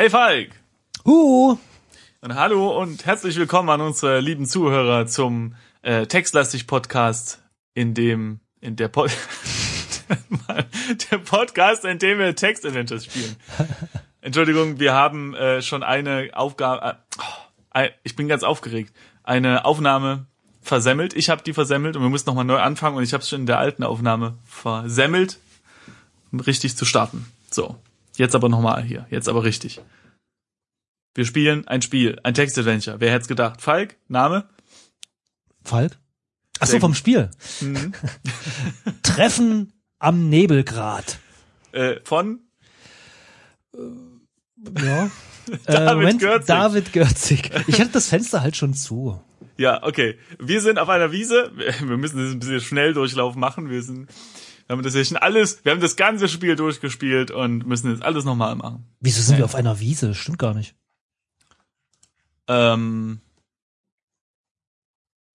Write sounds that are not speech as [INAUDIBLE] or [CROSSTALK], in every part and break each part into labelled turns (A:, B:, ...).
A: Hey Falk!
B: Huh!
A: Und hallo und herzlich willkommen an unsere lieben Zuhörer zum äh, Textlastig Podcast, in dem in der Pod [LAUGHS] der Podcast, in dem wir Text Adventures spielen. [LAUGHS] Entschuldigung, wir haben äh, schon eine Aufgabe. Äh, ich bin ganz aufgeregt. Eine Aufnahme versemmelt. Ich habe die versemmelt und wir mussten nochmal neu anfangen und ich habe es schon in der alten Aufnahme versemmelt, um richtig zu starten. So, jetzt aber nochmal hier. Jetzt aber richtig. Wir spielen ein Spiel, ein Textadventure. Wer hätte gedacht? Falk, Name?
B: Falk? Ach so, vom Spiel.
A: Mhm. [LAUGHS]
B: Treffen am Nebelgrat.
A: Äh, von
B: Ja. [LAUGHS] äh,
A: David
B: Moment,
A: Gürzig.
B: David Gürzig. Ich hatte das Fenster halt schon zu.
A: Ja, okay. Wir sind auf einer Wiese. Wir müssen das ein bisschen Schnelldurchlauf machen. Wir sind, wir haben das ja schon alles, wir haben das ganze Spiel durchgespielt und müssen jetzt alles nochmal machen.
B: Wieso sind
A: Ja.
B: wir auf einer Wiese? Stimmt gar nicht.
A: Ähm,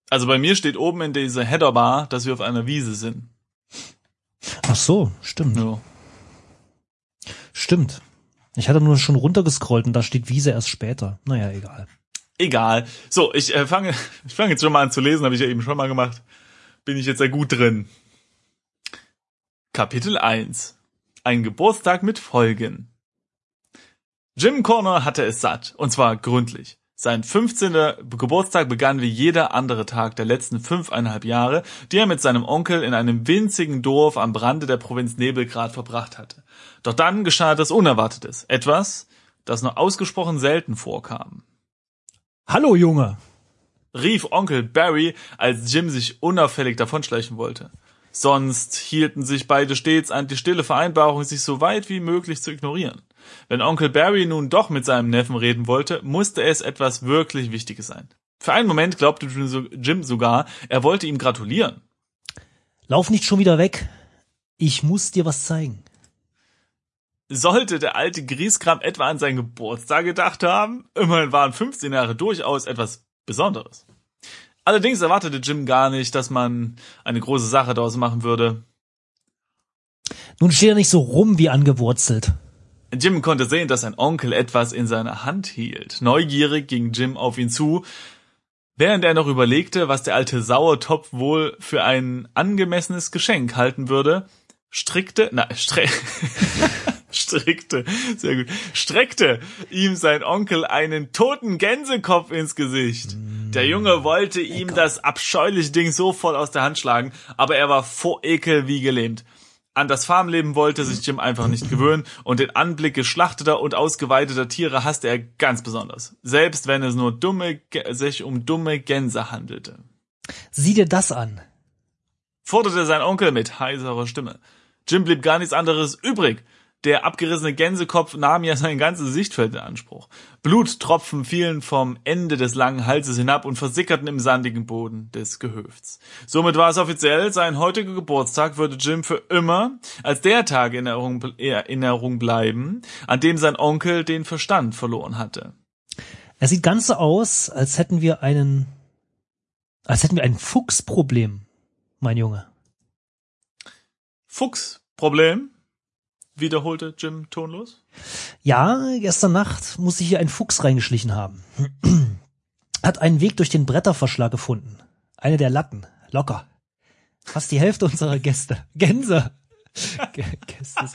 A: also bei mir steht oben in dieser Headerbar, dass wir auf einer Wiese sind.
B: Ach so, stimmt.
A: Ja.
B: Stimmt. Ich hatte nur schon runtergescrollt und da steht Wiese erst später. Naja, egal.
A: Egal. So, ich äh, fange, [LAUGHS] ich fange jetzt schon mal an zu lesen, habe ich ja eben schon mal gemacht. Bin ich jetzt ja gut drin. Kapitel 1. Ein Geburtstag mit Folgen. Jim Corner hatte es satt, und zwar gründlich. Sein 15. Geburtstag begann wie jeder andere Tag der letzten fünfeinhalb Jahre, die er mit seinem Onkel in einem winzigen Dorf am Rande der Provinz Nebelgrad verbracht hatte. Doch dann geschah etwas Unerwartetes, etwas, das nur ausgesprochen selten vorkam
B: Hallo, Junge.
A: rief Onkel Barry, als Jim sich unauffällig davonschleichen wollte. Sonst hielten sich beide stets an die stille Vereinbarung, sich so weit wie möglich zu ignorieren. Wenn Onkel Barry nun doch mit seinem Neffen reden wollte, musste es etwas wirklich Wichtiges sein. Für einen Moment glaubte Jim so- Jim sogar, er wollte ihm gratulieren.
B: Lauf nicht schon wieder weg. Ich muss dir was zeigen.
A: Sollte der alte Grieskram etwa an seinen Geburtstag gedacht haben? Immerhin waren 15 Jahre durchaus etwas Besonderes. Allerdings erwartete Jim gar nicht, dass man eine große Sache daraus machen würde.
B: Nun steh da nicht so rum wie angewurzelt.
A: Jim konnte sehen, dass sein Onkel etwas in seiner Hand hielt. Neugierig ging Jim auf ihn zu, während er noch überlegte, was der alte Sauertopf wohl für ein angemessenes Geschenk halten würde, strickte, na, stre [LAUGHS] strickte, sehr gut, streckte ihm sein Onkel einen toten Gänsekopf ins Gesicht. Der Junge wollte ihm das abscheuliche Ding sofort aus der Hand schlagen, aber er war vor Ekel wie gelähmt. An das Farmleben wollte sich Jim einfach nicht gewöhnen und den Anblick geschlachteter und ausgeweiteter Tiere hasste er ganz besonders. Selbst wenn es nur dumme, sich um dumme Gänse handelte.
B: Sieh dir das an.
A: Forderte sein Onkel mit heiserer Stimme. Jim blieb gar nichts anderes übrig. Der abgerissene Gänsekopf nahm ja sein ganzes Sichtfeld in Anspruch. Bluttropfen fielen vom Ende des langen Halses hinab und versickerten im sandigen Boden des Gehöfts. Somit war es offiziell, sein heutiger Geburtstag würde Jim für immer als der Tag in Erinnerung, Erinnerung bleiben, an dem sein Onkel den Verstand verloren hatte.
B: Er sieht ganz so aus, als hätten wir einen, als hätten wir ein Fuchsproblem, mein Junge.
A: Fuchsproblem? Wiederholte Jim tonlos.
B: Ja, gestern Nacht muss sich hier ein Fuchs reingeschlichen haben. [CLEARS THROAT] Hat einen Weg durch den Bretterverschlag gefunden. Eine der Latten. Locker. Fast die Hälfte unserer Gäste. [LAUGHS] Gänse. Gäste.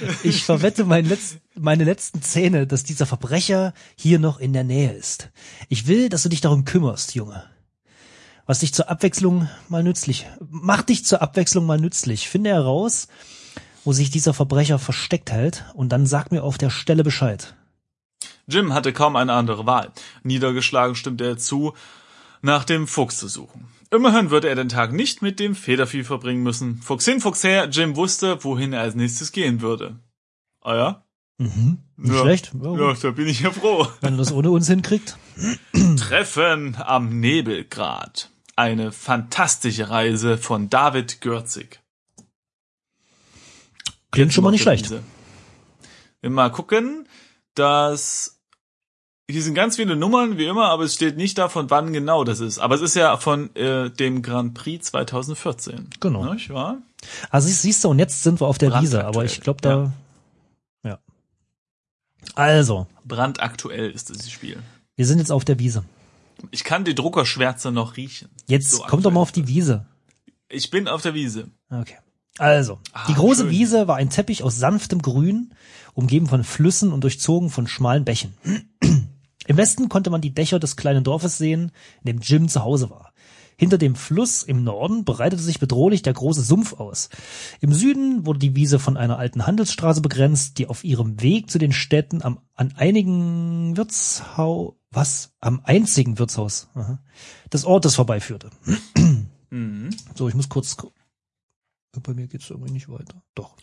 B: Ich, [LAUGHS] ich verwette mein letzt, meine letzten Zähne, dass dieser Verbrecher hier noch in der Nähe ist. Ich will, dass du dich darum kümmerst, Junge. Was dich zur Abwechslung mal nützlich, mach dich zur Abwechslung mal nützlich. Finde heraus, wo sich dieser Verbrecher versteckt hält und dann sag mir auf der Stelle Bescheid.
A: Jim hatte kaum eine andere Wahl. Niedergeschlagen stimmte er zu, nach dem Fuchs zu suchen. Immerhin würde er den Tag nicht mit dem Federvieh verbringen müssen. Fuchs hin, Fuchs her, Jim wusste, wohin er als nächstes gehen würde. Ah ja?
B: Mhm. Nicht
A: Ja.
B: schlecht. Ja,
A: Ja, da bin ich ja froh.
B: Wenn er das ohne uns hinkriegt.
A: Treffen am Nebelgrat. Eine fantastische Reise von David Gürzig.
B: Klingt schon mal nicht schlecht.
A: Wir mal gucken, dass hier sind ganz viele Nummern wie immer, aber es steht nicht davon, wann genau das ist. Aber es ist ja von äh, dem Grand Prix 2014.
B: Genau.
A: Nicht wahr?
B: Also siehst, du, und jetzt sind wir auf der Wiese, aber ich glaube, da Also,
A: Brandaktuell ist dieses Spiel.
B: wir sind jetzt auf der Wiese.
A: Ich kann die Druckerschwärze noch riechen.
B: Jetzt
A: So
B: kommt doch mal auf die Wiese.
A: Ich bin auf der Wiese.
B: Okay. Also,
A: Ah,
B: die große
A: schön.
B: Wiese war ein Teppich aus sanftem Grün, umgeben von Flüssen und durchzogen von schmalen Bächen. [CLEARS THROAT] Im Westen konnte man die Dächer des kleinen Dorfes sehen, in dem Jim zu Hause war. Hinter dem Fluss im Norden breitete sich bedrohlich der große Sumpf aus. Im Süden wurde die Wiese von einer alten Handelsstraße begrenzt, die auf ihrem Weg zu den Städten am, an einigen Wirtshau, was? Am einzigen Wirtshaus aha, des Ortes vorbeiführte.
A: Mhm.
B: So, ich muss kurz. Bei mir geht's irgendwie nicht weiter. Doch.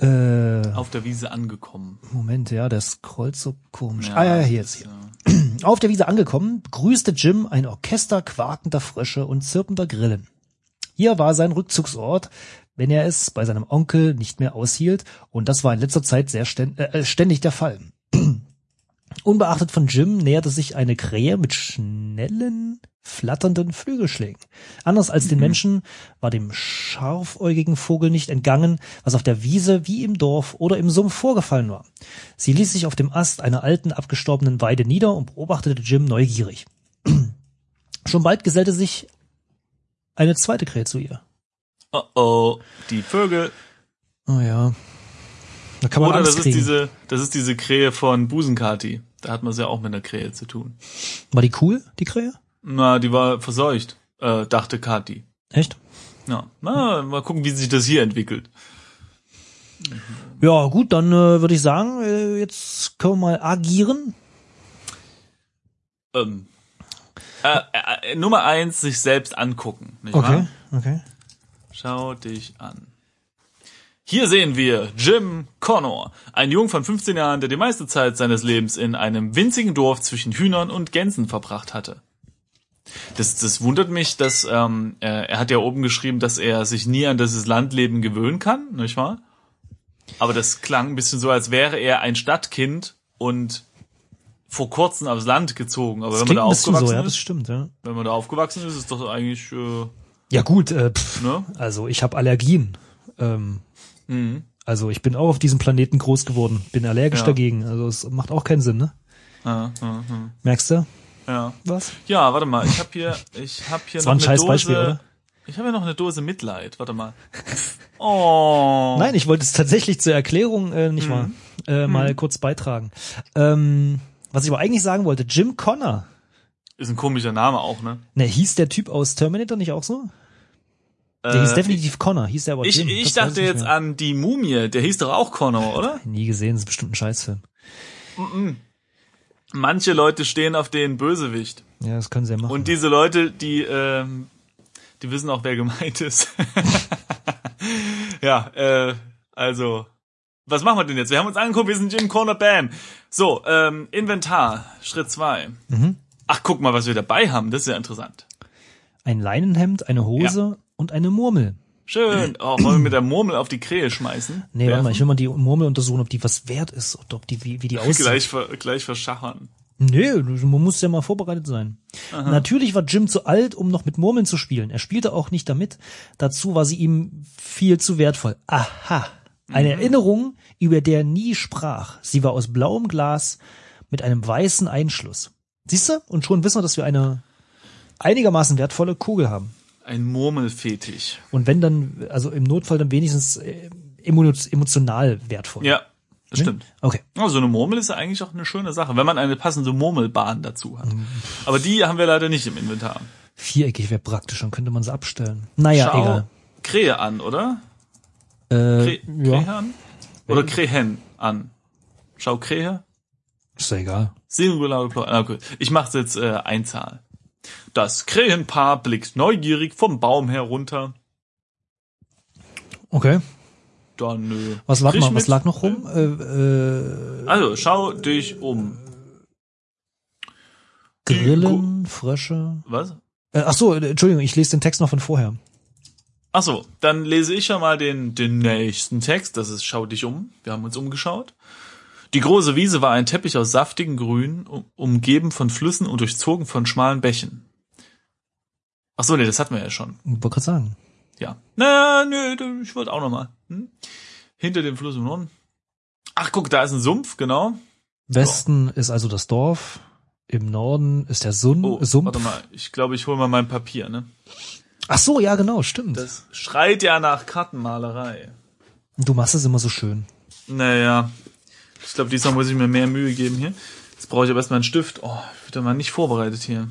B: Äh,
A: Auf der Wiese angekommen.
B: Moment, ja, der scrollt so komisch.
A: Ja,
B: ah ja, hier
A: ist,
B: hier.
A: ja. [CLEARS THROAT]
B: Auf der Wiese angekommen, begrüßte Jim ein Orchester quakender Frösche und zirpender Grillen. Hier war sein Rückzugsort, wenn er es bei seinem Onkel nicht mehr aushielt, und das war in letzter Zeit sehr ständ, äh, ständig der Fall. Unbeachtet von Jim näherte sich eine Krähe mit schnellen, flatternden Flügelschlägen. Anders als den Menschen war dem scharfäugigen Vogel nicht entgangen, was auf der Wiese wie im Dorf oder im Sumpf vorgefallen war. Sie ließ sich auf dem Ast einer alten, abgestorbenen Weide nieder und beobachtete Jim neugierig. [CLEARS THROAT] Schon bald gesellte sich eine zweite Krähe zu ihr.
A: Oh oh, die Vögel.
B: Oh ja. Da kann man
A: Oder
B: Angst
A: das ist diese, das ist diese Krähe von Busenkati. Da hat man es ja auch mit einer Krähe zu tun.
B: War die cool, die Krähe?
A: Na, die war verseucht, äh, dachte Kati.
B: Echt?
A: Ja, na, mal gucken, wie sich das hier entwickelt.
B: Ja, gut, dann äh, würde ich sagen, äh, jetzt können wir mal agieren.
A: Ähm, äh, äh, Nummer eins, sich selbst angucken. Nicht
B: Okay,
A: Wahr?
B: okay.
A: Schau dich an. Hier sehen wir Jim Connor, ein Jung von 15 Jahren, der die meiste Zeit seines Lebens in einem winzigen Dorf zwischen Hühnern und Gänsen verbracht hatte. Das, das wundert mich, dass ähm, er, er hat ja oben geschrieben, dass er sich nie an dieses Landleben gewöhnen kann, nicht wahr? Aber das klang ein bisschen so, als wäre er ein Stadtkind und vor kurzem aufs Land gezogen. Aber
B: Das
A: wenn man da
B: bisschen so,
A: aufgewachsen
B: ja,
A: ist,
B: stimmt, ja.
A: wenn man da aufgewachsen ist, ist doch eigentlich äh,
B: Ja gut, äh, pff,
A: ne?
B: also ich habe Allergien. Ähm,
A: Mhm.
B: also ich bin auch auf diesem Planeten groß geworden, bin allergisch
A: Ja.
B: dagegen. Also es macht auch keinen Sinn, ne?
A: Ja, ja, ja.
B: Merkst du
A: ja.
B: was?
A: Ja, warte mal, ich habe hier, ich habe hier
B: Das
A: noch
B: war ein
A: eine
B: scheiß
A: Dose.
B: Beispiel, oder?
A: Ich habe ja noch eine Dose Mitleid. Warte mal. [LAUGHS] Oh.
B: Nein, ich wollte es tatsächlich zur Erklärung äh, nicht mal äh, mal kurz beitragen. Ähm, was ich aber eigentlich sagen wollte, Jim Connor.
A: Ist ein komischer Name auch, ne?
B: Ne, hieß der Typ aus Terminator nicht auch so? Der hieß definitiv Connor, hieß der aber
A: Äh, ich
B: Jim.
A: ich
B: Das
A: dachte
B: nicht
A: jetzt
B: mehr.
A: an die Mumie. Der hieß doch auch Connor, oder?
B: Nie gesehen, das ist bestimmt ein Scheißfilm.
A: Manche Leute stehen auf den Bösewicht.
B: Ja, das können sie ja machen.
A: Und diese Leute, die, ähm, die wissen auch, wer gemeint ist. [LAUGHS] ja, äh, also, was machen wir denn jetzt? Wir haben uns angeguckt, wir sind Jim Corner, bam. So, ähm, Inventar, Schritt zwei.
B: Mhm.
A: Ach, guck mal, was wir dabei haben, das ist ja interessant.
B: Ein Leinenhemd, eine Hose und eine Murmel.
A: Schön. Oh, wollen wir mit der Murmel auf die Krähe schmeißen?
B: Nee, warte mal,
A: Werfen?
B: ich will mal die Murmel untersuchen, ob die was wert ist oder ob die, wie, wie die [LAUGHS] aussieht.
A: Gleich, ver, gleich verschachern.
B: Nee, man muss ja mal vorbereitet sein. Natürlich war Jim zu alt, um noch mit Murmeln zu spielen. Er spielte auch nicht damit. Dazu war sie ihm viel zu wertvoll. Aha. Eine Erinnerung, über der er nie sprach. Sie war aus blauem Glas mit einem weißen Einschluss. Siehst du? Und schon wissen wir, dass wir eine einigermaßen wertvolle Kugel haben.
A: Ein Murmelfetisch.
B: Und wenn dann, also im Notfall dann wenigstens äh, emo- emotional wertvoll.
A: Ja, das stimmt.
B: Okay.
A: Oh, so eine Murmel ist ja eigentlich auch eine schöne Sache, wenn man eine passende Murmelbahn dazu hat.
B: Mhm.
A: Aber die haben wir leider nicht im Inventar.
B: Viereckig wäre praktisch, dann könnte man sie abstellen. Naja,
A: Schau
B: egal.
A: Krähe an, oder?
B: Äh,
A: Krä Krähe
B: ja,
A: an? Oder Krähen an? Schau Krähe.
B: ist ja egal.
A: Singular Plural. Ah, Okay. Ich mache jetzt äh, Einzahl. Das Krähenpaar blickt neugierig vom Baum herunter.
B: Okay.
A: Dann äh,
B: Was lag, mal, was lag noch rum? Äh, äh,
A: Also, schau dich um.
B: Grillen, Frösche.
A: Was?
B: Äh, ach so, äh, Entschuldigung, ich lese den Text noch von vorher.
A: Ach so, dann lese ich schon mal den, den nächsten Text. Das ist Schau dich um. Wir haben uns umgeschaut. Die große Wiese war ein Teppich aus saftigen Grün, um, umgeben von Flüssen und durchzogen von schmalen Bächen. Ach so, nee, das hatten wir ja schon.
B: Ich wollte gerade sagen.
A: Ja. Na, nö, ich wollte auch noch mal. Hm? Hinter dem Fluss im Norden. Ach, guck, da ist ein Sumpf, genau.
B: Westen ist also das Dorf. Im Norden ist der Sun
A: Oh,
B: Sumpf.
A: warte mal, ich glaube, ich hole mal mein Papier, ne?
B: Ach so, ja, genau, stimmt.
A: Das schreit ja nach Kartenmalerei.
B: du machst es immer so schön.
A: Naja, ich glaube, diesmal muss ich mir mehr Mühe geben hier. Jetzt brauche ich aber erstmal einen Stift. Oh, ich bin mal nicht vorbereitet hier.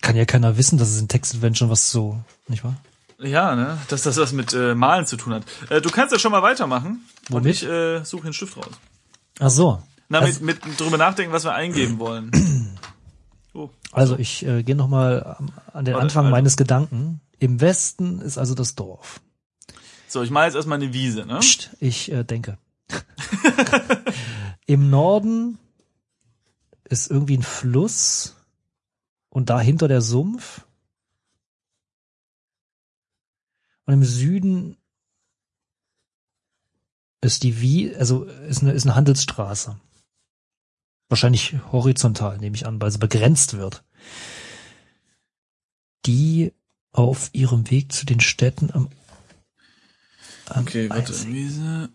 B: Kann ja keiner wissen, dass es in Text-Adventure was so, nicht wahr?
A: Ja, ne? Dass das was mit äh, Malen zu tun hat. Äh, du kannst ja schon mal weitermachen. Und
B: Womit?
A: ich äh, suche den Stift raus.
B: Ach so.
A: Na,
B: Also-
A: mit, mit drüber nachdenken, was wir eingeben wollen. [CLEARS THROAT] Oh.
B: Also ich äh, gehe nochmal an den
A: Warte,
B: Anfang
A: also-
B: meines Gedanken. Im Westen ist also das Dorf.
A: So, ich male jetzt erstmal eine Wiese, ne?
B: Psst, ich äh, denke. [LAUGHS] Im Norden ist irgendwie ein Fluss und dahinter der Sumpf. Und im Süden ist die Wie, also ist eine, ist eine Handelsstraße. Wahrscheinlich horizontal, nehme ich an, weil sie begrenzt wird. Die auf ihrem Weg zu den Städten am, am
A: Okay, warte. Wiese.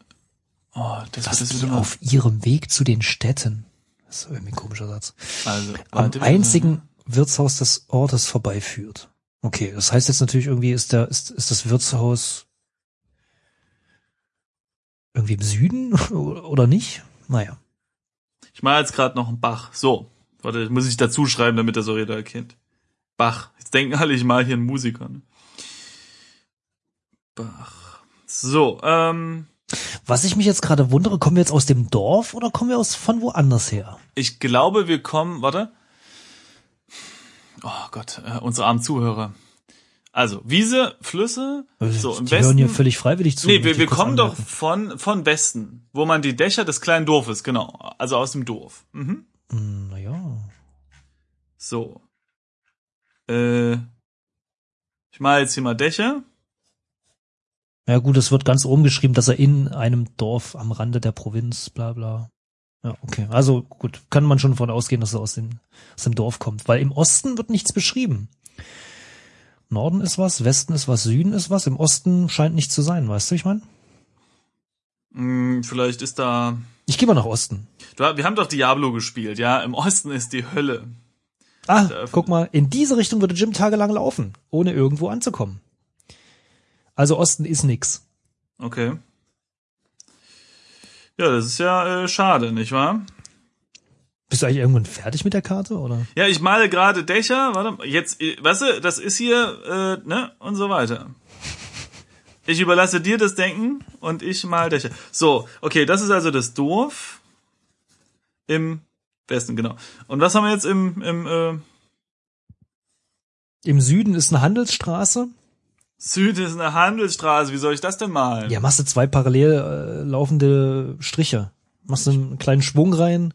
A: Oh, das,
B: dass
A: das
B: die
A: immer.
B: auf ihrem Weg zu den Städten. Das ist irgendwie ein komischer Satz.
A: Also,
B: Am einzigen Wirtshaus des Ortes vorbeiführt. Okay, das heißt jetzt natürlich irgendwie ist der, ist, ist das Wirtshaus irgendwie im Süden [LAUGHS] oder nicht? Naja.
A: Ich mache jetzt gerade noch einen Bach. So, warte, muss ich dazu schreiben, damit der so jeder erkennt. Bach. Jetzt denken alle, ich mal hier einen Musiker. Ne? Bach. So, ähm,
B: Was ich mich jetzt gerade wundere, kommen wir jetzt aus dem Dorf oder kommen wir aus von woanders her?
A: ich glaube, wir kommen, warte. Oh Gott, äh, unsere armen Zuhörer. Also, Wiese, Flüsse, so im
B: die hören
A: Westen.
B: hier völlig freiwillig zu.
A: nee, wir, wir kommen doch
B: anmerken.
A: von, von Westen, wo man die Dächer des kleinen Dorfes, genau, also aus dem Dorf. Mhm.
B: Hm, Naja.
A: So. Äh, ich mache jetzt hier mal Dächer.
B: Ja gut, es wird ganz oben geschrieben, dass er in einem Dorf am Rande der Provinz, bla bla. Ja, okay. Also gut, kann man schon von ausgehen, dass er aus dem, aus dem Dorf kommt. Weil im Osten wird nichts beschrieben. Norden ist was, Westen ist was, Süden ist was. Im Osten scheint nicht zu sein, weißt du, ich meine?
A: Hm, vielleicht ist da.
B: Ich gehe mal nach Osten.
A: Du, wir haben doch Diablo gespielt, ja. Im Osten ist die Hölle.
B: Ah, guck mal, in diese Richtung würde Jim tagelang laufen, ohne irgendwo anzukommen. Also Osten ist nix.
A: Okay. Ja, das ist ja äh, schade, nicht wahr?
B: Bist du eigentlich irgendwann fertig mit der Karte, oder?
A: Ja, ich male gerade Dächer, warte, jetzt, äh, weißt du, das ist hier, äh, ne, und so weiter. Ich überlasse dir das Denken und ich mal Dächer. So, okay, das ist also das Dorf im Westen, genau. Und was haben wir jetzt im, im äh,
B: Im Süden ist eine Handelsstraße.
A: Süden ist eine Handelsstraße, wie soll ich das denn malen?
B: Ja, machst du zwei parallel äh, laufende Striche. Machst du einen kleinen Schwung rein,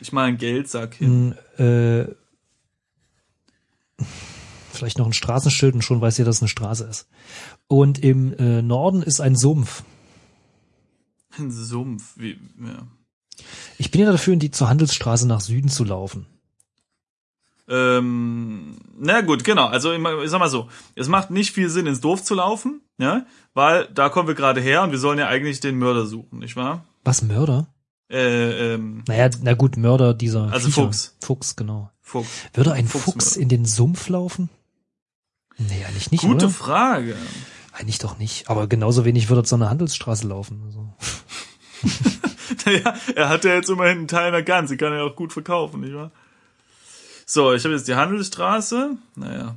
A: Ich mal einen Geldsack hin.
B: ein, äh, vielleicht noch ein Straßenschild und schon weiß ihr, dass es eine Straße ist. Und im äh, Norden ist ein Sumpf.
A: Ein Sumpf, wie, ja.
B: Ich bin ja dafür, in die zur Handelsstraße nach Süden zu laufen.
A: Ähm, na gut, genau. Also ich sag mal so, es macht nicht viel Sinn, ins Dorf zu laufen, ja, weil da kommen wir gerade her und wir sollen ja eigentlich den Mörder suchen, nicht wahr?
B: Was, Mörder?
A: Äh, ähm,
B: Naja, na gut, Mörder dieser
A: Also
B: Viecher.
A: Fuchs.
B: Fuchs, genau.
A: Fuchs.
B: Würde ein
A: Fuchsmörder.
B: Fuchs in den Sumpf laufen? Nee, eigentlich nicht,
A: Gute
B: oder?
A: Frage.
B: Eigentlich doch nicht. Aber genauso wenig würde er zu einer Handelsstraße laufen. Also. [LAUGHS]
A: naja, er hat ja jetzt immerhin einen Teil einer Gans, die kann er ja auch gut verkaufen, nicht wahr? So, ich habe jetzt die Handelsstraße. Naja.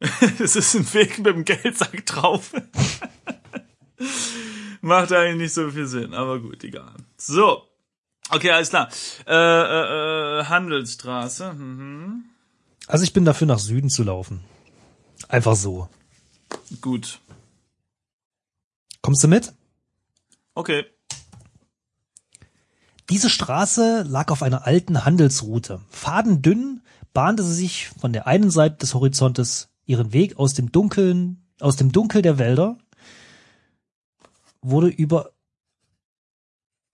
A: [LAUGHS] Es ist ein Weg mit dem Geldsack drauf. [LAUGHS] Macht eigentlich nicht so viel Sinn, aber gut, egal. So. Okay, alles klar. Äh, äh, äh, Handelsstraße. Mhm.
B: also ich bin dafür, nach Süden zu laufen. Einfach so.
A: Gut.
B: Kommst du mit?
A: Okay.
B: Diese Straße lag auf einer alten Handelsroute. Fadendünn bahnte sie sich von der einen Seite des Horizontes ihren Weg aus dem Dunkeln, aus dem Dunkel der Wälder, wurde über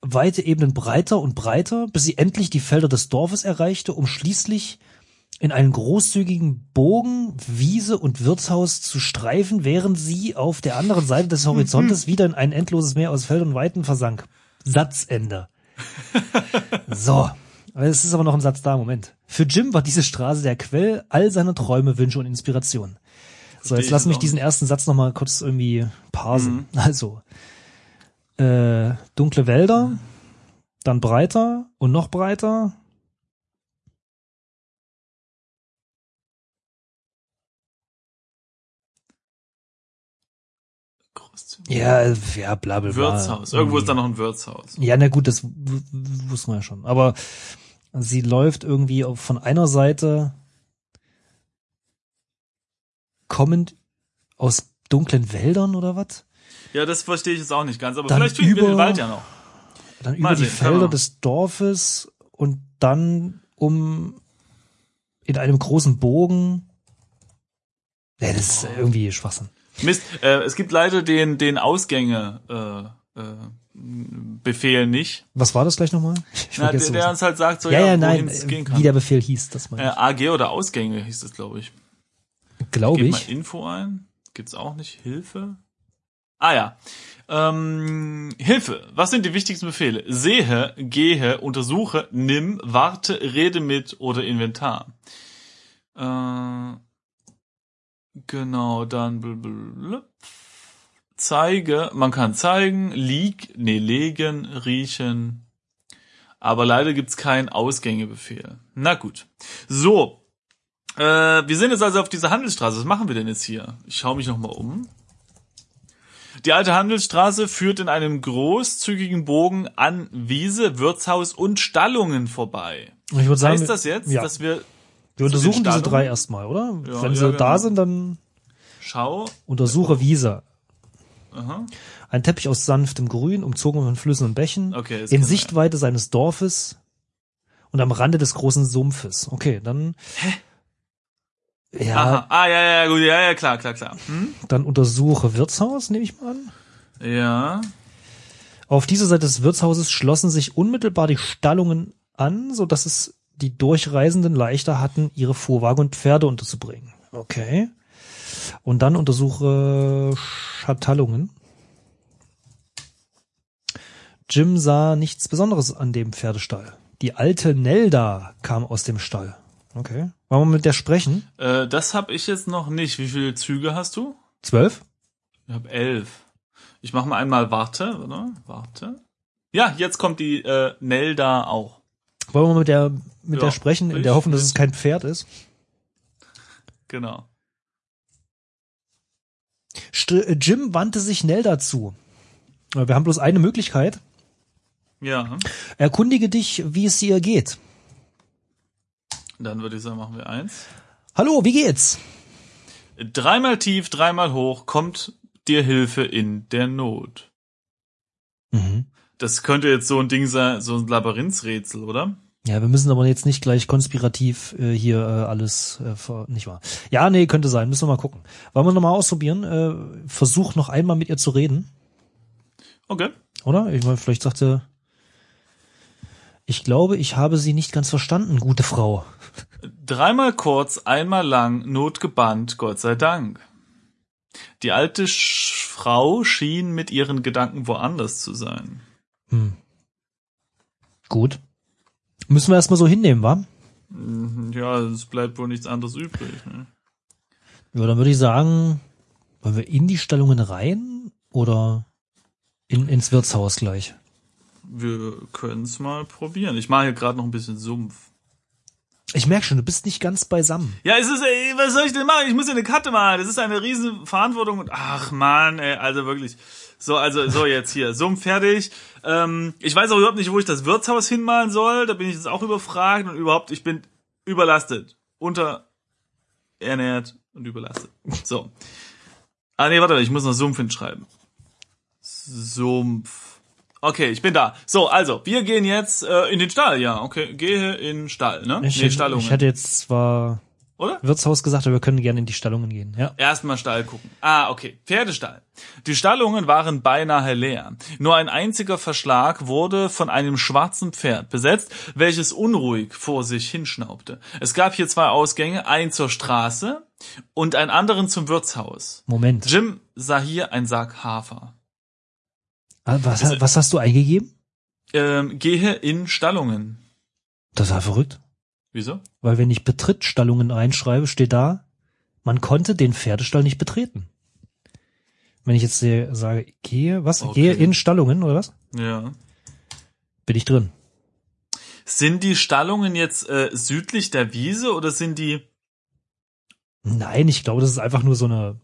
B: weite Ebenen breiter und breiter, bis sie endlich die Felder des Dorfes erreichte, um schließlich in einen großzügigen Bogen Wiese und Wirtshaus zu streifen, während sie auf der anderen Seite des Horizontes wieder in ein endloses Meer aus Feld und Weiten versank. Satzende. [LAUGHS] So. Es ist aber noch ein Satz da, Moment. Für Jim war diese Straße der Quell all seiner Träume, Wünsche und Inspirationen. So, jetzt lass mich diesen ersten Satz nochmal kurz irgendwie parsen. [LAUGHS] Also, äh, dunkle Wälder, dann breiter und noch breiter. Ja, ja, bla bla bla.
A: Wirtshaus. Irgendwo ist da noch ein Wirtshaus.
B: Ja, na gut, das wussten wir ja schon. Aber sie läuft irgendwie von einer Seite kommend aus dunklen Wäldern oder was?
A: Ja, das verstehe ich jetzt auch nicht ganz, aber
B: Dann
A: vielleicht finden wir den
B: über-
A: Wald ja noch.
B: Dann
A: Mal
B: über die
A: sehen, keine
B: Felder des Dorfes und dann um in einem großen Bogen. Ja, das ist irgendwie Schwachsinn.
A: Mist, äh, es gibt leider den, den Ausgänge, äh, äh, Befehl nicht.
B: Was war das gleich nochmal? Ich
A: Na, der, der uns halt sagt, so,
B: ja,
A: ja,
B: ja, nein, äh, wie der Befehl hieß, das
A: Äh,
B: meine
A: AG oder Ausgänge hieß es, glaube ich.
B: ich. Glaube
A: Gib mal
B: ich.
A: Info ein. Gibt's auch nicht Hilfe? Ah ja. Ähm, Hilfe. Was sind die wichtigsten Befehle? Sehe, gehe, untersuche, nimm, warte, rede mit oder Inventar. Äh, genau, dann blablabla. zeige, man kann zeigen, lieg, nee, legen, riechen. Aber leider gibt's keinen Ausgängebefehl. Na gut. So, äh, wir sind jetzt also auf dieser Handelsstraße. Was machen wir denn jetzt hier? Ich schaue mich noch mal um. Die alte Handelsstraße führt in einem großzügigen Bogen an Wiese, Wirtshaus und Stallungen vorbei.
B: Ich würde sagen,
A: heißt das jetzt,
B: ja.
A: dass wir
B: wir untersuchen diese drei erstmal, oder?
A: Ja,
B: Wenn
A: ja,
B: sie
A: genau.
B: da sind, dann
A: schau,
B: untersuche Wiese.
A: aha,
B: Ein Teppich aus sanftem Grün, umzogen von Flüssen und Bächen,
A: Okay,
B: in. Sichtweite seines Dorfes und am Rande des großen Sumpfes. Okay, dann ja,
A: aha, ah ja ja gut, ja ja klar klar klar. Hm?
B: dann untersuche Wirtshaus, nehme ich mal an.
A: Ja,
B: Auf dieser Seite des Wirtshauses schlossen sich unmittelbar die Stallungen an, so dass es die Durchreisenden leichter hatten, ihre Fuhrwagen und Pferde unterzubringen. Okay. Und dann untersuche Schattallungen. Jim sah nichts Besonderes an dem Pferdestall. Die alte Nelda kam aus dem Stall. Okay. Wollen wir mit der sprechen?
A: äh, das habe ich jetzt noch nicht. Wie viele Züge hast du?
B: Zwölf?
A: Ich habe elf. Ich mache mal einmal Warte, oder? Warte. Ja, jetzt kommt die äh, Nelda auch.
B: Wollen wir mit der, mit
A: Ja,
B: der sprechen, in der Hoffnung, dass es kein Pferd ist?
A: Genau.
B: St äh, Jim wandte sich Nelda zu. Äh, Wir haben bloß eine Möglichkeit.
A: Ja,
B: Erkundige dich, wie es dir geht.
A: dann würde ich sagen, machen wir eins.
B: Hallo, wie geht's?
A: Dreimal tief, dreimal hoch, kommt dir Hilfe in der Not.
B: Mhm.
A: Das könnte jetzt so ein Ding sein, so ein Labyrinthrätsel, oder?
B: Ja, wir müssen aber jetzt nicht gleich konspirativ äh, hier äh, alles äh, ver nicht wahr. Ja, nee, könnte sein. Müssen wir mal gucken. Wollen wir noch mal ausprobieren? Äh, versuch noch einmal mit ihr zu reden,
A: Okay.
B: oder? Ich meine, vielleicht sagte ich glaube, ich habe sie nicht ganz verstanden, gute Frau.
A: Dreimal kurz, einmal lang, notgebannt, Gott sei Dank. Die alte Sch Frau schien mit ihren Gedanken woanders zu sein.
B: Hm. Gut. Müssen wir erstmal so hinnehmen, wa?
A: Mhm, Ja, es bleibt wohl nichts anderes übrig. Ne?
B: Ja, dann würde ich sagen, wollen wir in die Stellungen rein oder in, ins Wirtshaus gleich?
A: Wir können es mal probieren. Ich mache hier gerade noch ein bisschen Sumpf.
B: Ich merke schon, du bist nicht ganz beisammen.
A: Ja, es ist, ey, was soll ich denn machen? Ich muss ja eine Karte machen. Das ist eine riesen Verantwortung. Ach man, ey, also wirklich. So, also so jetzt hier, Sumpf fertig. Ähm, ich weiß auch überhaupt nicht, wo ich das Wirtshaus hinmalen soll. Da bin ich jetzt auch überfragt und überhaupt, ich bin überlastet, unterernährt und überlastet. So. Ah nee, warte, ich muss noch Sumpf hinschreiben. Sumpf. Okay, ich bin da. So, also, wir gehen jetzt äh, in den Stall, ja, okay. Gehe in den Stall, ne?
B: Ich,
A: nee, Stallungen.
B: ich hätte jetzt zwar
A: oder?
B: Wirtshaus gesagt, aber wir können gerne in die Stallungen gehen. Ja.
A: Erstmal Stall gucken. Ah, okay. Pferdestall. Die Stallungen waren beinahe leer. Nur ein einziger Verschlag wurde von einem schwarzen Pferd besetzt, welches unruhig vor sich hinschnaubte. Es gab hier zwei Ausgänge, einen zur Straße und einen anderen zum Wirtshaus.
B: Moment.
A: Jim sah hier ein Sack Hafer.
B: Ah, Was, was hast du eingegeben?
A: Ähm, gehe in Stallungen.
B: Das war verrückt.
A: Wieso?
B: Weil wenn ich Betrittstallungen reinschreibe, steht da, man konnte den Pferdestall nicht betreten. Wenn ich jetzt hier sage, gehe, was?
A: Okay.
B: Gehe in Stallungen, oder was?
A: Ja.
B: Bin ich drin.
A: Sind die Stallungen jetzt äh, südlich der Wiese oder sind die
B: Nein, ich glaube, das ist einfach nur so eine,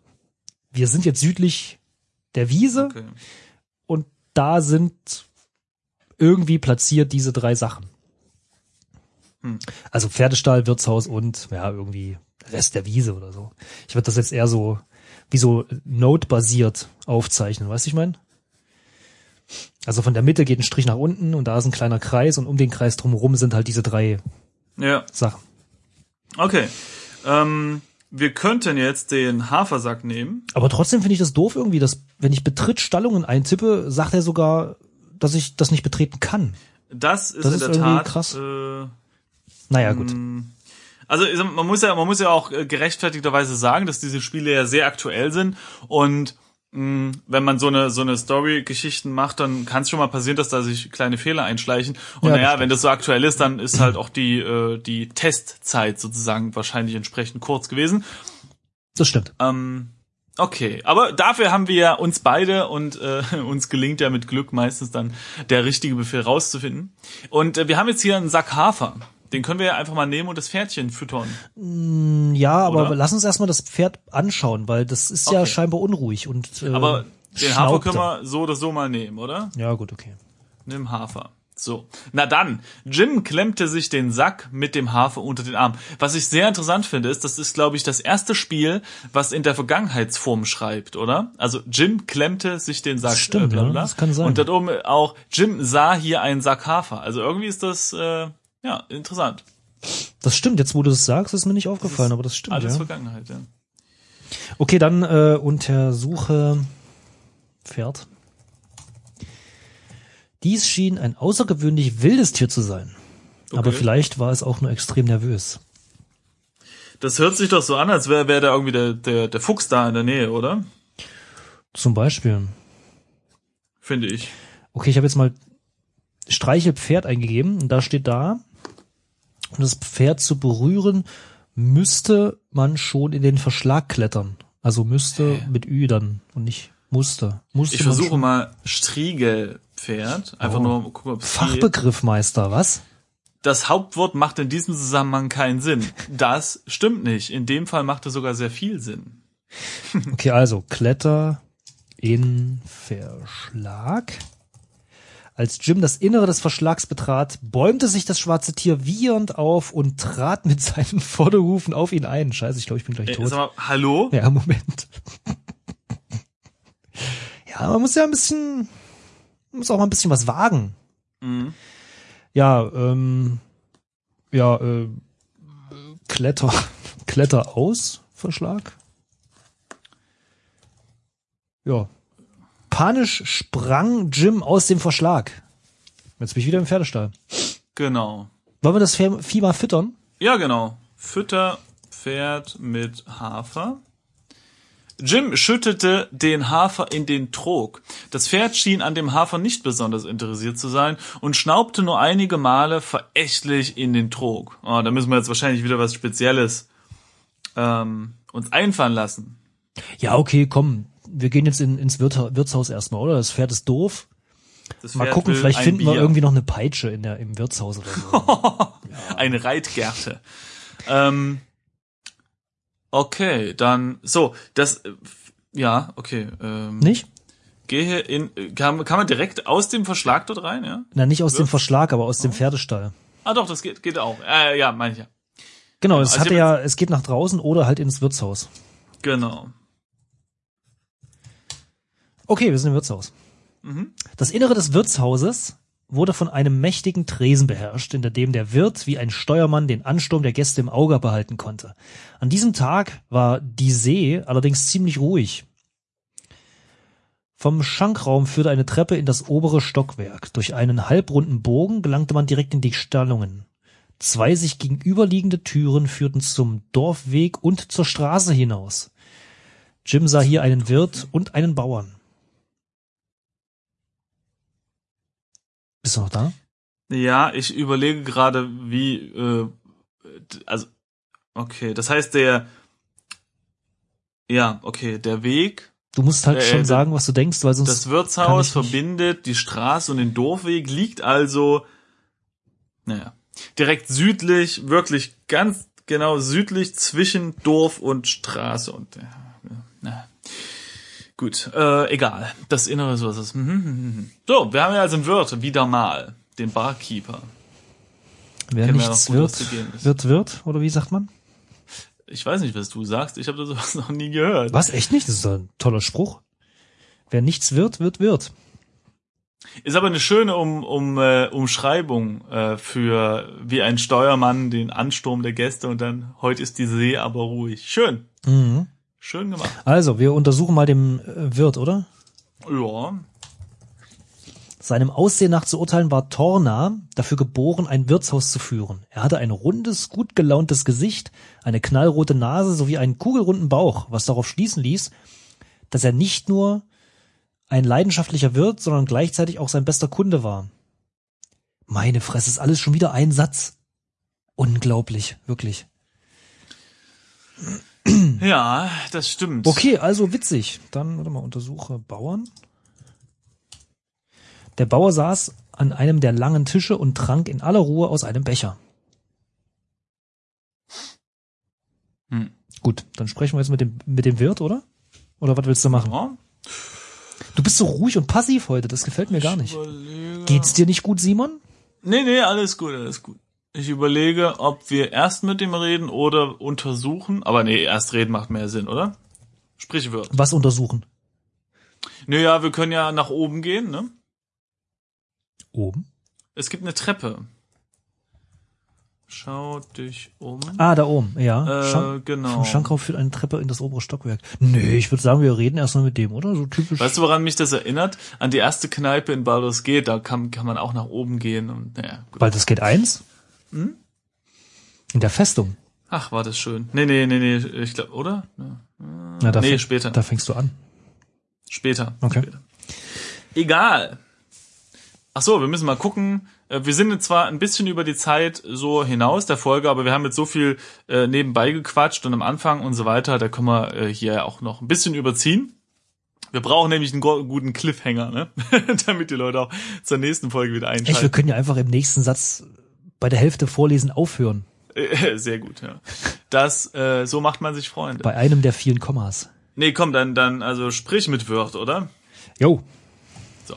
B: wir sind jetzt südlich der Wiese
A: okay.
B: Da sind irgendwie platziert diese drei Sachen.
A: Hm.
B: Also Pferdestall, Wirtshaus und ja, irgendwie Rest der Wiese oder so. Ich würde das jetzt eher so wie so Node-basiert aufzeichnen, weißt du, ich meine? Also von der Mitte geht ein Strich nach unten und da ist ein kleiner Kreis und um den Kreis drumherum sind halt diese drei
A: Ja.
B: Sachen.
A: Okay. Ähm, wir könnten jetzt den Hafersack nehmen.
B: Aber trotzdem finde ich das doof irgendwie, dass wenn ich Betrittstallungen eintippe, sagt er sogar, dass ich das nicht betreten kann.
A: Das ist
B: Das
A: in
B: ist
A: der
B: irgendwie
A: Tat
B: krass.
A: Äh,
B: Naja, gut.
A: Also ich sag, man muss ja, man muss ja auch äh, gerechtfertigterweise sagen, dass diese Spiele ja sehr aktuell sind und wenn man so eine so eine Story-Geschichten macht, dann kann es schon mal passieren, dass da sich kleine Fehler einschleichen. Und
B: Ja, das
A: naja,
B: stimmt.
A: wenn das so aktuell ist, dann ist halt auch die äh, die Testzeit sozusagen wahrscheinlich entsprechend kurz gewesen.
B: Das stimmt.
A: Ähm, okay, aber dafür haben wir ja uns beide und äh, [LAUGHS] uns gelingt ja mit Glück meistens dann der richtige Befehl rauszufinden. Und äh, wir haben jetzt hier einen Sack Hafer. Den können wir ja einfach mal nehmen und das Pferdchen füttern.
B: Ja, aber
A: Oder?
B: lass uns erstmal das Pferd anschauen, weil das ist ja
A: Okay.
B: scheinbar unruhig und äh,
A: Aber den Hafer können wir so oder so mal nehmen, oder?
B: Ja, gut, okay.
A: Nimm Hafer. So. Na dann, Jim klemmte sich den Sack mit dem Hafer unter den Arm. Was ich sehr interessant finde, ist, das ist, glaube ich, das erste Spiel, was in der Vergangenheitsform schreibt, oder? Also Jim klemmte sich den Sack.
B: Das stimmt, ja,
A: blablabla.
B: das kann sein.
A: Und dort oben auch, Jim sah hier einen Sack Hafer. Also irgendwie ist das, äh, ja, interessant.
B: Das stimmt, jetzt wo du es sagst, ist mir nicht aufgefallen, aber das stimmt,
A: Alles
B: ja.
A: Vergangenheit, ja.
B: Okay, dann äh, untersuche Pferd. Dies schien ein außergewöhnlich wildes Tier zu sein. Aber
A: Okay.
B: vielleicht war es auch nur extrem nervös.
A: Das hört sich doch so an, als wäre wär da irgendwie der, der, der Fuchs da in der Nähe, oder?
B: Zum Beispiel.
A: Finde ich.
B: Okay, ich habe jetzt mal Streiche Pferd eingegeben und da steht da, um das Pferd zu berühren, müsste man schon in den Verschlag klettern. Also müsste mit Ü dann und nicht musste. musste
A: Ich versuche mal Striegelpferd. Einfach
B: Oh.
A: nur gucken, ob.
B: Fachbegriffmeister, was?
A: Das Hauptwort macht in diesem Zusammenhang keinen Sinn. Das stimmt nicht. In dem Fall macht es sogar sehr viel Sinn.
B: Okay, also Kletter in Verschlag. Als Jim das Innere des Verschlags betrat, bäumte sich das schwarze Tier wiehernd auf und trat mit [LAUGHS] seinen Vorderhufen auf ihn ein. Scheiße, ich glaube, ich bin gleich
A: Äh,
B: tot.
A: sag mal, hallo?
B: Ja, Moment. [LAUGHS] ja, man muss ja ein bisschen, man muss auch mal ein bisschen was wagen.
A: Mhm.
B: Ja, ähm, ja, äh, Kletter, [LAUGHS] Kletter aus, Verschlag. Ja. Panisch sprang Jim aus dem Verschlag. Jetzt bin ich wieder im Pferdestall.
A: Genau.
B: Wollen wir das Vieh mal füttern?
A: Ja, genau. Fütter Pferd mit Hafer. Jim schüttete den Hafer in den Trog. Das Pferd schien an dem Hafer nicht besonders interessiert zu sein und schnaubte nur einige Male verächtlich in den Trog. Oh, da müssen wir jetzt wahrscheinlich wieder was Spezielles ähm, uns einfallen lassen.
B: Ja, okay, komm. Wir gehen jetzt in, ins Wirt, Wirtshaus erstmal, oder? Das Pferd ist doof.
A: Das
B: Mal
A: Pferd
B: gucken, vielleicht finden wir
A: Bier.
B: irgendwie noch eine Peitsche in der, im Wirtshaus oder so. [LAUGHS]
A: eine Reitgerte. Ähm, okay, dann so, das äh, ja, okay. Ähm,
B: Nicht?
A: Gehe in kann, kann man direkt aus dem Verschlag dort rein, ja?
B: Na, nicht aus dem
A: Wirt-
B: Verschlag, aber aus dem Pferdestall.
A: Ah doch, das geht geht auch. Äh, ja, meine ich ja.
B: Genau, es
A: Also
B: hatte ja, es geht nach draußen oder halt ins Wirtshaus.
A: Genau.
B: Okay, wir sind im Wirtshaus.
A: Mhm.
B: Das Innere des Wirtshauses wurde von einem mächtigen Tresen beherrscht, hinter dem der Wirt wie ein Steuermann den Ansturm der Gäste im Auge behalten konnte. An diesem Tag war die See allerdings ziemlich ruhig. Vom Schankraum führte eine Treppe in das obere Stockwerk. Durch einen halbrunden Bogen gelangte man direkt in die Stallungen. Zwei sich gegenüberliegende Türen führten zum Dorfweg und zur Straße hinaus. Jim sah hier einen Wirt und einen Bauern. Bist du noch da?
A: Ja, ich überlege gerade, wie, äh, also, okay, das heißt der, ja, okay, der Weg.
B: Du musst halt
A: Äh,
B: schon sagen, was du denkst, weil sonst
A: Das Wirtshaus verbindet die Straße und den Dorfweg, liegt also, naja, direkt südlich, wirklich ganz genau südlich zwischen Dorf und Straße und, äh, na. Gut, äh, egal. Das Innere so ist es. Mhm, mhm, mhm. So, wir haben ja also einen Wirt, wieder mal, den Barkeeper.
B: wer
A: kennen wir
B: nichts
A: noch gut, was
B: wird, wird, wird, oder wie sagt man?
A: Ich weiß nicht, was du sagst. Ich habe das [LAUGHS] sowas noch nie gehört.
B: Was, echt nicht? Das ist ein toller Spruch. Wer nichts wird, wird, wird.
A: Ist aber eine schöne um, um, äh, Umschreibung äh, für wie ein Steuermann den Ansturm der Gäste und dann heute ist die See aber ruhig. Schön.
B: Mhm.
A: Schön gemacht.
B: Also, wir untersuchen mal den äh, Wirt, oder?
A: Ja.
B: Seinem Aussehen nach zu urteilen war Torna dafür geboren, ein Wirtshaus zu führen. Er hatte ein rundes, gut gelauntes Gesicht, eine knallrote Nase sowie einen kugelrunden Bauch, was darauf schließen ließ, dass er nicht nur ein leidenschaftlicher Wirt, sondern gleichzeitig auch sein bester Kunde war. Meine Fresse, ist alles schon wieder ein Satz. Unglaublich, wirklich. [CLEARS THROAT]
A: Ja, das stimmt.
B: Okay, also witzig. Dann, warte mal, untersuche Bauern. Der Bauer saß an einem der langen Tische und trank in aller Ruhe aus einem Becher.
A: Hm.
B: Gut, dann sprechen wir jetzt mit dem, mit dem Wirt, oder? Oder was willst du machen?
A: Ja.
B: Du bist so ruhig und passiv heute, das gefällt mir gar nicht.
A: Überlege.
B: Geht's dir nicht gut, Simon?
A: Nee, nee, alles gut, alles gut. Ich überlege, ob wir erst mit ihm reden oder untersuchen. Aber nee, erst reden macht mehr Sinn, oder? Sprich Wirt.
B: Was untersuchen?
A: Naja, wir können ja nach oben gehen, ne?
B: Oben?
A: Es gibt eine Treppe. Schau dich um.
B: Ah, da oben, ja.
A: Äh,
B: Schank-
A: genau.
B: Vom Schankraum führt eine Treppe in das obere Stockwerk. Nee, ich würde sagen, wir reden erstmal mit dem, oder? So typisch.
A: Weißt du, woran mich das erinnert? An die erste Kneipe in Baldur's Gate, da kann, kann man auch nach oben gehen und naja, gut.
B: Bald das geht eins?
A: Hm?
B: In der Festung.
A: Ach, war das schön. Nee, nee, nee, nee, ich glaube, oder? Ja.
B: Na, da
A: Nee, später.
B: Da fängst du an.
A: Später.
B: Okay.
A: Später. Egal. Ach so, wir müssen mal gucken. Äh, Wir sind jetzt zwar ein bisschen über die Zeit so hinaus der Folge, aber wir haben jetzt so viel äh, nebenbei gequatscht und am Anfang und so weiter, da können wir äh, hier auch noch ein bisschen überziehen. Wir brauchen nämlich einen guten Cliffhanger, ne? [LAUGHS] damit die Leute auch zur nächsten Folge wieder
B: Echt, wir
A: einschalten.
B: können ja einfach im nächsten Satz bei der Hälfte vorlesen aufhören. [LAUGHS]
A: Sehr gut, ja. Das, äh, so macht man sich Freunde.
B: Bei einem der vielen Kommas.
A: Nee, komm, dann, dann, also sprich mit Wirt, oder?
B: Jo.
A: So.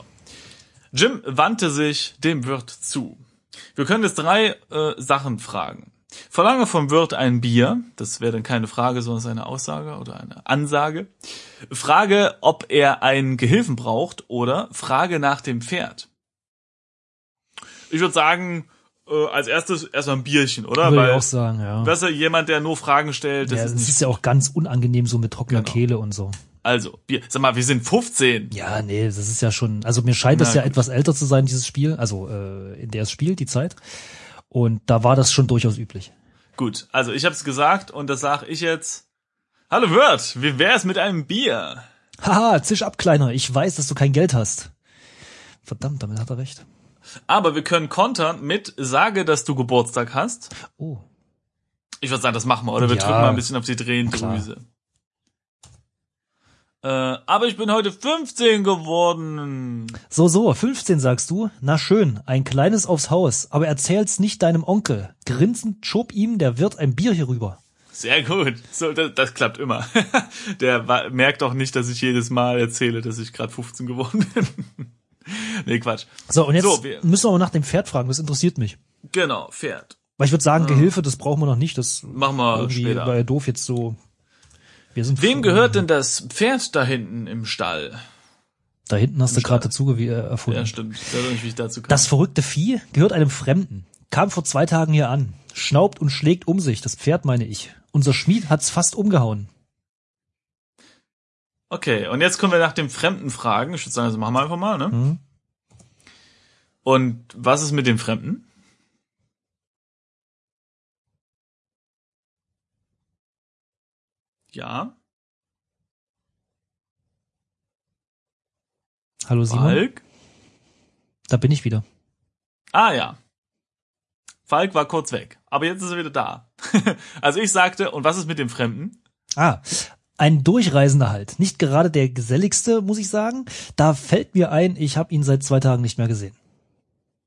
A: Jim wandte sich dem Wirt zu. Wir können jetzt drei äh, Sachen fragen. Verlange vom Wirt ein Bier. Das wäre dann keine Frage, sondern eine Aussage oder eine Ansage. Frage, ob er einen Gehilfen braucht oder Frage nach dem Pferd. Ich würde sagen, äh, als erstes erstmal ein Bierchen, oder?
B: Würde ich
A: Weil
B: auch sagen, ja.
A: besser jemand, der nur Fragen stellt, das
B: ja
A: ist
B: das ist ja auch ganz unangenehm so mit trockener
A: Genau.
B: Kehle und so.
A: Also, Bier. Sag mal, wir sind 15.
B: Ja, nee, das ist ja schon, also mir scheint das ja
A: gut.
B: etwas älter zu sein, dieses Spiel, also äh, in der es spielt, die Zeit. Und da war das schon durchaus üblich.
A: Gut, also ich hab's gesagt und das sag ich jetzt. Hallo Wirt, wie wär's mit einem Bier?
B: Haha, zisch ab, Kleiner, ich weiß, dass du kein Geld hast. Verdammt, damit hat er recht.
A: Aber wir können kontern mit Sage, dass du Geburtstag hast.
B: Oh.
A: Ich würde sagen, das machen wir, oder wir
B: Ja.
A: drücken mal ein bisschen auf die Drehendrüse. Äh, aber ich bin heute 15 geworden.
B: So, so, 15 sagst du? Na schön, ein kleines aufs Haus, aber erzähl's nicht deinem Onkel. Grinsend schob ihm der Wirt ein Bier hierüber.
A: Sehr gut. So, das, das klappt immer. [LAUGHS] Der merkt auch nicht, dass ich jedes Mal erzähle, dass ich gerade 15 geworden bin. [LAUGHS] [LAUGHS] nee, Quatsch.
B: So, und jetzt
A: So, wir-
B: müssen wir aber nach dem Pferd fragen, das interessiert mich.
A: Genau, Pferd.
B: Weil ich würde sagen, Gehilfe, das brauchen wir noch nicht, das
A: Machen wir
B: irgendwie
A: später.
B: war ja doof jetzt so. Wir sind
A: Wem gehört denn das Pferd da hinten im Stall?
B: Da hinten hast du
A: Stall.
B: gerade dazu äh, erfunden.
A: Ja, stimmt. Nicht, wie ich dazu kam.
B: Das verrückte Vieh gehört einem Fremden. Kam vor zwei Tagen hier an. Schnaubt und schlägt um sich. Das Pferd meine ich. Unser Schmied hat's fast umgehauen.
A: Okay, und jetzt kommen wir nach dem Fremden fragen. Ich würde sagen, das machen wir einfach mal, ne?
B: Hm?
A: Und was ist mit dem Fremden? Ja,
B: Hallo Simon.
A: Falk.
B: Da bin ich wieder.
A: Ah ja. Falk war kurz weg, aber jetzt ist er wieder da. [LAUGHS] also ich sagte, und was ist mit dem Fremden?
B: Ah, ein Durchreisender halt. Nicht gerade der geselligste, muss ich sagen. Da fällt mir ein, ich habe ihn seit zwei Tagen nicht mehr gesehen.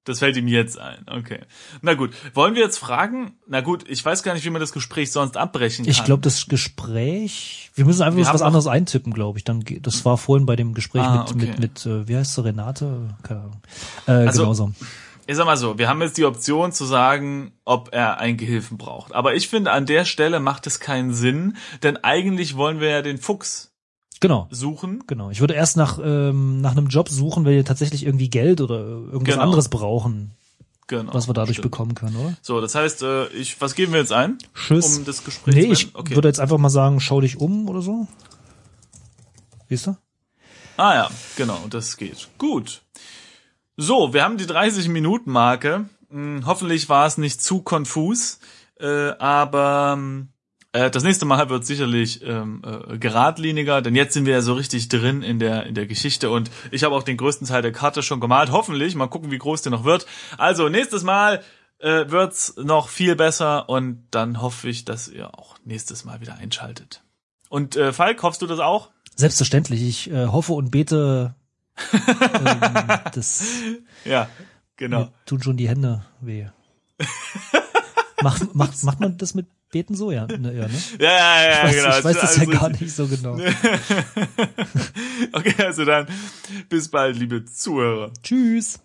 A: Das fällt ihm jetzt ein. Okay. Na gut, wollen wir jetzt fragen? Na gut, ich weiß gar nicht, wie man das Gespräch sonst abbrechen kann.
B: Ich glaube, das Gespräch, wir müssen einfach
A: Wir
B: was anderes eintippen, glaube ich. Dann, das war vorhin bei dem Gespräch
A: Ah,
B: mit,
A: okay.
B: mit, mit, äh, wie heißt sie, Renate? Keine Ahnung. Äh,
A: Also-
B: genauso.
A: Ich sag mal so, wir haben jetzt die Option zu sagen, ob er einen Gehilfen braucht. Aber ich finde, an der Stelle macht es keinen Sinn, denn eigentlich wollen wir ja den Fuchs
B: Genau.
A: suchen.
B: Genau. Ich würde erst nach, ähm, nach einem Job suchen, wenn wir tatsächlich irgendwie Geld oder irgendwas
A: Genau.
B: anderes brauchen,
A: Genau.
B: was wir dadurch
A: stimmt.
B: bekommen können, oder?
A: So, das heißt, äh, ich, was geben wir jetzt ein,
B: Tschüss.
A: um das Gespräch
B: nee,
A: zu
B: ich?
A: Okay.
B: würde jetzt einfach mal sagen, schau dich um oder so. Siehst du?
A: Ah ja, genau, das geht. Gut. So, wir haben die 30-Minuten-Marke. Hm, hoffentlich war es nicht zu konfus, äh, aber äh, das nächste Mal wird sicherlich ähm, äh, geradliniger, denn jetzt sind wir ja so richtig drin in der in der Geschichte und ich habe auch den größten Teil der Karte schon gemalt. Hoffentlich, mal gucken, wie groß der noch wird. Also nächstes Mal äh, wird's noch viel besser und dann hoffe ich, dass ihr auch nächstes Mal wieder einschaltet. Und Falk, hoffst du das auch?
B: Selbstverständlich. Ich hoffe und bete, ähm, [LAUGHS] das
A: Ja, genau.
B: tun schon die Hände weh. macht, macht, macht man das mit Beten so? Ja, ne, ja ne?
A: Ja, ja, ja,
B: Ich weiß,
A: genau.
B: ich weiß das ja
A: Also-
B: gar nicht so genau. [LAUGHS]
A: Okay, also dann bis bald, liebe Zuhörer.
B: Tschüss.